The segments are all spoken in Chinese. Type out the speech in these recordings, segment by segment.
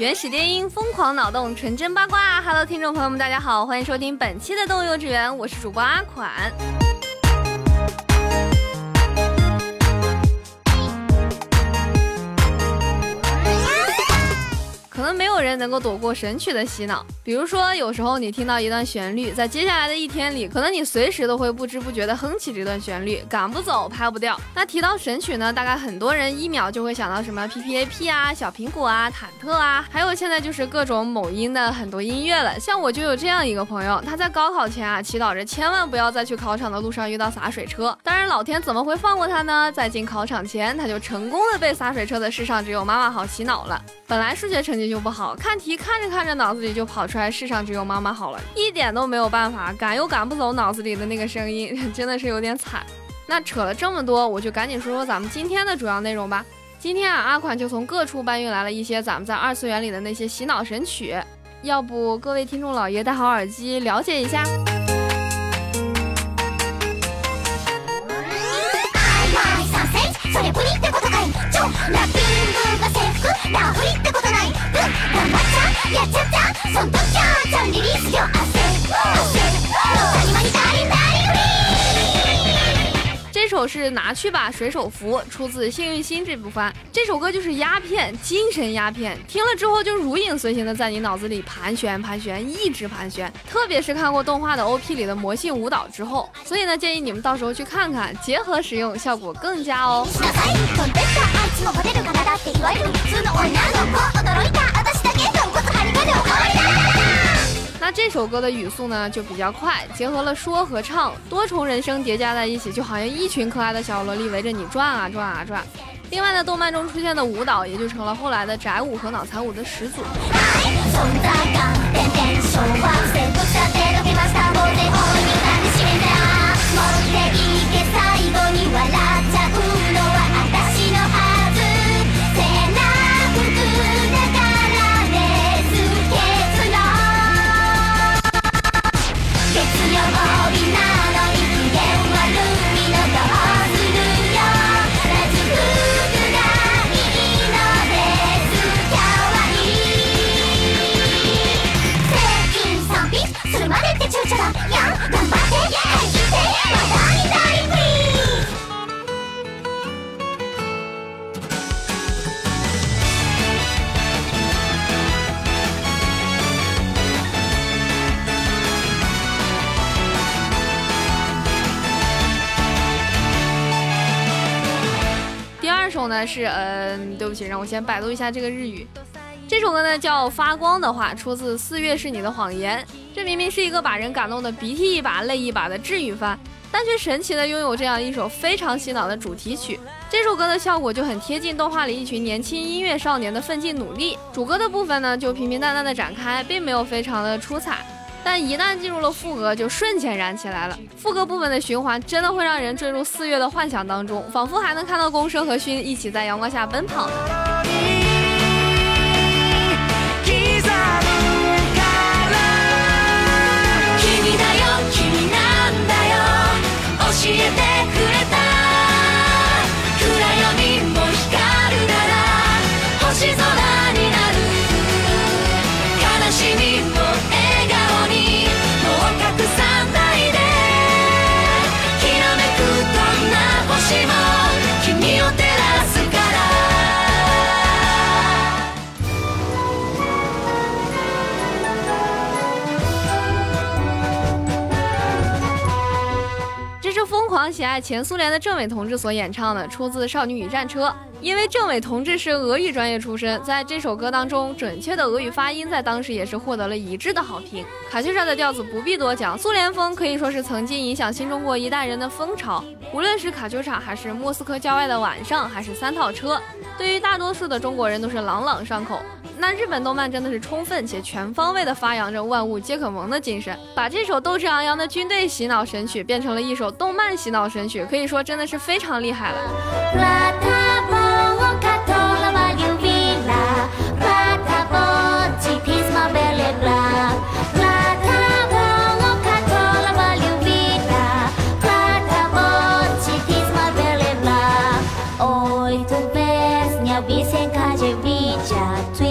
原始电音，疯狂脑洞，纯真八卦。Hello，听众朋友们，大家好，欢迎收听本期的动物幼稚园，我是主播阿款。人能够躲过神曲的洗脑。比如说，有时候你听到一段旋律，在接下来的一天里，可能你随时都会不知不觉地哼起这段旋律，赶不走，拍不掉。那提到神曲呢，大概很多人一秒就会想到什么 P P A P 啊、小苹果啊、忐忑啊，还有现在就是各种某音的很多音乐了。像我就有这样一个朋友，他在高考前啊，祈祷着千万不要再去考场的路上遇到洒水车。当然，老天怎么会放过他呢？在进考场前，他就成功的被洒水车的世上只有妈妈好洗脑了。本来数学成绩就不好，看题看着看着，脑子里就跑出来“世上只有妈妈好了”，一点都没有办法，赶又赶不走脑子里的那个声音，真的是有点惨。那扯了这么多，我就赶紧说说咱们今天的主要内容吧。今天啊，阿款就从各处搬运来了一些咱们在二次元里的那些洗脑神曲，要不各位听众老爷戴好耳机了解一下。这首是拿去吧水手服，出自《幸运星》这部番。这首歌就是鸦片，精神鸦片，听了之后就如影随形的在你脑子里盘旋盘旋，一直盘旋。特别是看过动画的 OP 里的魔性舞蹈之后，所以呢，建议你们到时候去看看，结合使用效果更佳哦。那这首歌的语速呢就比较快，结合了说和唱，多重人声叠加在一起，就好像一群可爱的小萝莉围着你转啊转啊转。另外呢，动漫中出现的舞蹈也就成了后来的宅舞和脑残舞的始祖。首呢是嗯，对不起，让我先百度一下这个日语。这首歌呢叫《发光的话》，出自《四月是你的谎言》。这明明是一个把人感动的鼻涕一把泪一把的治愈番，但却神奇的拥有这样一首非常洗脑的主题曲。这首歌的效果就很贴近动画里一群年轻音乐少年的奋进努力。主歌的部分呢就平平淡淡的展开，并没有非常的出彩。但一旦进入了副歌，就瞬间燃起来了。副歌部分的循环真的会让人坠入四月的幻想当中，仿佛还能看到公社和勋一起在阳光下奔跑。喜爱前苏联的政委同志所演唱的，出自《少女与战车》。因为政委同志是俄语专业出身，在这首歌当中，准确的俄语发音在当时也是获得了一致的好评。卡秋莎的调子不必多讲，苏联风可以说是曾经影响新中国一代人的风潮。无论是卡秋莎，还是莫斯科郊外的晚上，还是三套车，对于大多数的中国人都是朗朗上口。那日本动漫真的是充分且全方位的发扬着万物皆可萌的精神，把这首斗志昂扬的军队洗脑神曲变成了一首动漫洗脑神曲，可以说真的是非常厉害了。白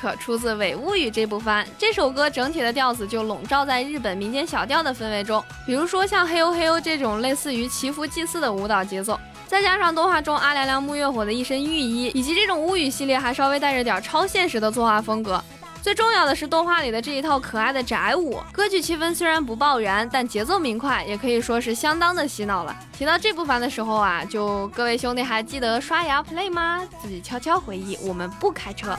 可出自《伪物语》这部番，这首歌整体的调子就笼罩在日本民间小调的氛围中，比如说像嘿呦嘿呦这种类似于祈福祭祀的舞蹈节奏，再加上动画中阿凉凉木月火的一身浴衣，以及这种物语系列还稍微带着点超现实的作画风格。最重要的是动画里的这一套可爱的宅舞，歌剧气氛虽然不爆燃，但节奏明快，也可以说是相当的洗脑了。提到这部番的时候啊，就各位兄弟还记得刷牙 play 吗？自己悄悄回忆，我们不开车。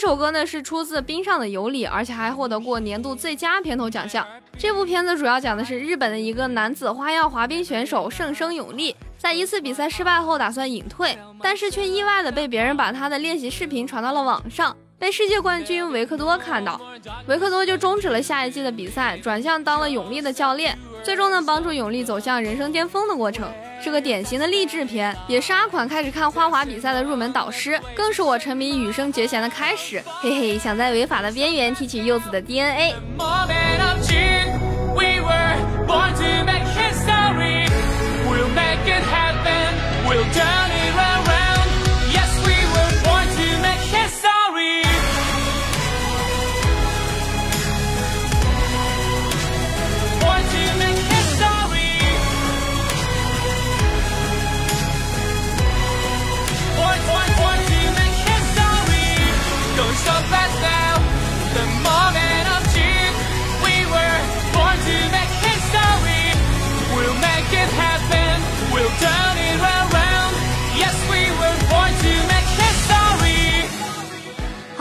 这首歌呢是出自《冰上的尤里》，而且还获得过年度最佳片头奖项。这部片子主要讲的是日本的一个男子花样滑冰选手盛生永利，在一次比赛失败后打算隐退，但是却意外的被别人把他的练习视频传到了网上，被世界冠军维克多看到，维克多就终止了下一季的比赛，转向当了永利的教练，最终呢帮助永利走向人生巅峰的过程。是个典型的励志片，也是阿款开始看花滑比赛的入门导师，更是我沉迷羽生结弦的开始。嘿嘿，想在违法的边缘提取柚子的 DNA。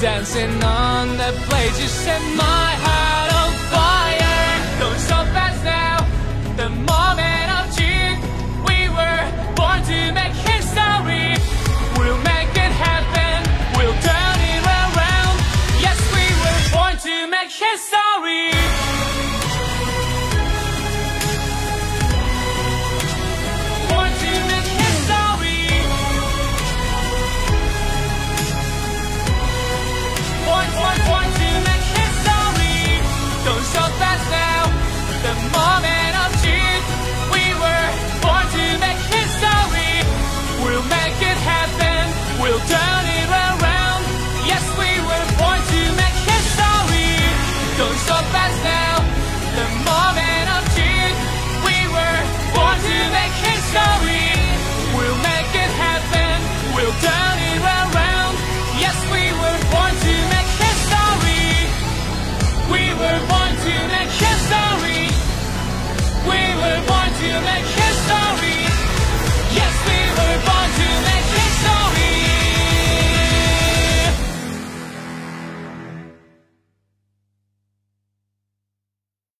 dancing on the blade. You set my heart on fire. Going so fast now, the moment of truth. We were born to make history. We'll make it happen. We'll turn it around. Yes, we were born to make history. Mommy!